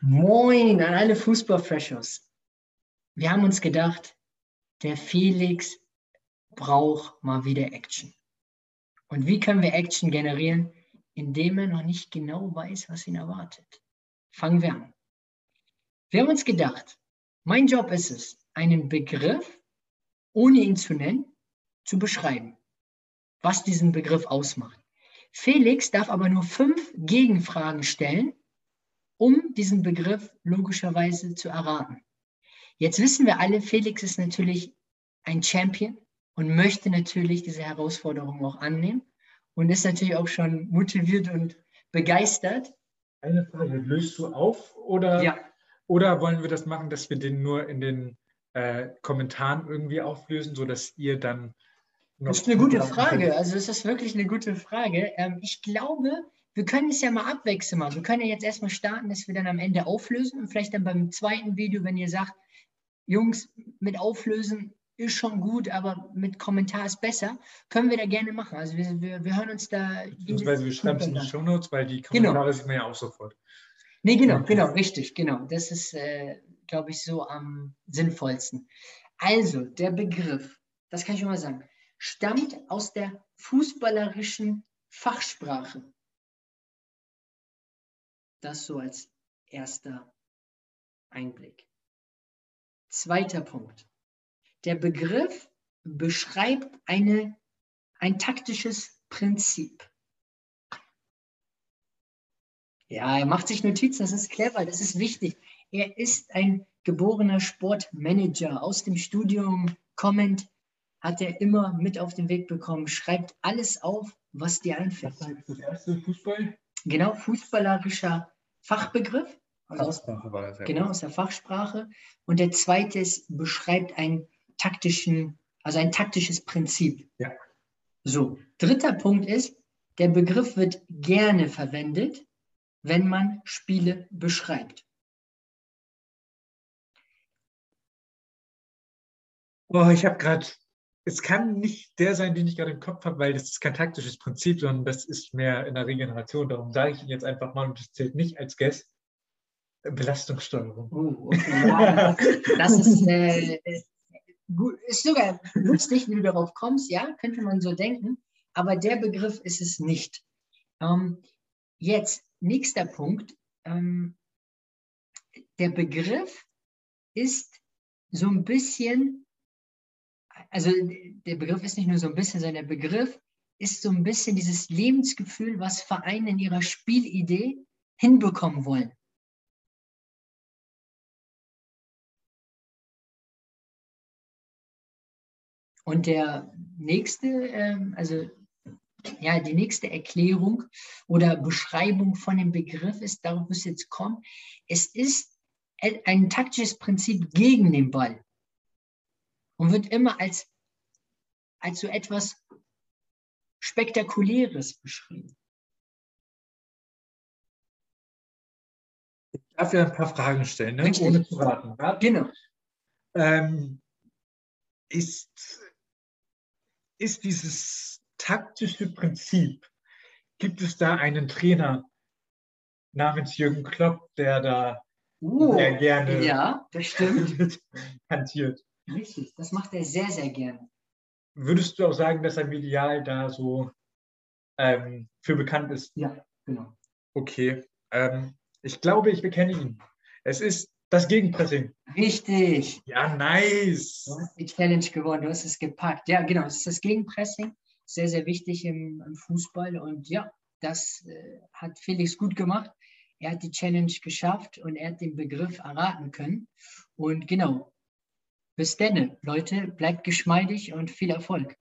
Moin an alle Fußballfreshers. Wir haben uns gedacht, der Felix braucht mal wieder Action. Und wie können wir Action generieren? Indem er noch nicht genau weiß, was ihn erwartet. Fangen wir an. Wir haben uns gedacht, mein Job ist es, einen Begriff, ohne ihn zu nennen, zu beschreiben, was diesen Begriff ausmacht. Felix darf aber nur fünf Gegenfragen stellen, um diesen Begriff logischerweise zu erraten. Jetzt wissen wir alle, Felix ist natürlich ein Champion und möchte natürlich diese Herausforderung auch annehmen und ist natürlich auch schon motiviert und begeistert. Eine Frage, löst du auf oder, Ja. oder wollen wir das machen, dass wir den nur in den äh, Kommentaren irgendwie auflösen, sodass ihr dann noch. Das ist eine gute Frage. Also es ist wirklich eine gute Frage. Ähm, ich glaube, wir können es ja mal abwechseln. Mal. Wir können ja jetzt erstmal starten, dass wir dann am Ende auflösen und vielleicht dann beim zweiten Video, wenn ihr sagt, Jungs, mit Auflösen ist schon gut, aber mit Kommentar ist besser, können wir da gerne machen. Also wir, wir, wir hören uns da. Beziehungsweise wir schreiben es in die an. Shownotes, weil die Genau. Kommentare sieht man ja auch sofort. Nee, genau, genau, richtig, genau. Das ist, äh, glaube ich, so am sinnvollsten. Also, der Begriff, das kann ich schon mal sagen, stammt aus der fußballerischen Fachsprache. Das so als erster Einblick. Zweiter Punkt. Der Begriff beschreibt eine, ein taktisches Prinzip. Ja, er macht sich Notizen, das ist clever, das ist wichtig. Er ist ein geborener Sportmanager aus dem Studium kommend, hat er immer mit auf den Weg bekommen, schreibt alles auf, was dir einfällt. Das heißt das erste Fußball? Genau, fußballerischer Fachbegriff, also aus, war das ja. genau aus der Fachsprache. Und der zweite ist, beschreibt einen taktischen, also ein taktisches Prinzip. Ja. So, dritter Punkt ist, der Begriff wird gerne verwendet, wenn man Spiele beschreibt. Oh, ich habe gerade. Es kann nicht der sein, den ich gerade im Kopf habe, weil das ist kein taktisches Prinzip, sondern das ist mehr in der Regeneration. Darum sage ich ihn jetzt einfach mal und das zählt nicht als Guest. Belastungssteuerung. Oh, okay, das ist, äh, ist sogar lustig, wie du darauf kommst, ja, könnte man so denken, aber der Begriff ist es nicht. Ähm, jetzt, nächster Punkt. Ähm, der Begriff ist so ein bisschen, also der Begriff ist nicht nur so ein bisschen, sondern der Begriff ist so ein bisschen dieses Lebensgefühl, was Vereine in ihrer Spielidee hinbekommen wollen. Und der nächste, ähm, also ja, die nächste Erklärung oder Beschreibung von dem Begriff ist, darauf muss jetzt kommen, es ist ein, ein taktisches Prinzip gegen den Ball und wird immer als, als so etwas Spektakuläres beschrieben. Ich darf ja ein paar Fragen stellen, ne? Richtig. ohne zu raten. Raten Genau. ähm, ist, ist dieses taktische Prinzip, gibt es da einen Trainer namens Jürgen Klopp, der da Uh, sehr gerne ja, das stimmt. hantiert? Richtig, das macht er sehr, sehr gerne. Würdest du auch sagen, dass er medial da so ähm, für bekannt ist? Ja, genau. Okay. Ähm, ich glaube, ich bekenne ihn. Es ist das Gegenpressing. Richtig. Ja, nice. Du hast die Challenge gewonnen, du hast es gepackt. Ja, genau, es ist das Gegenpressing. Sehr, sehr wichtig im, im Fußball. Und ja, das äh, hat Felix gut gemacht. Er hat die Challenge geschafft und er hat den Begriff erraten können. Und genau, bis denne, Leute, bleibt geschmeidig und viel Erfolg.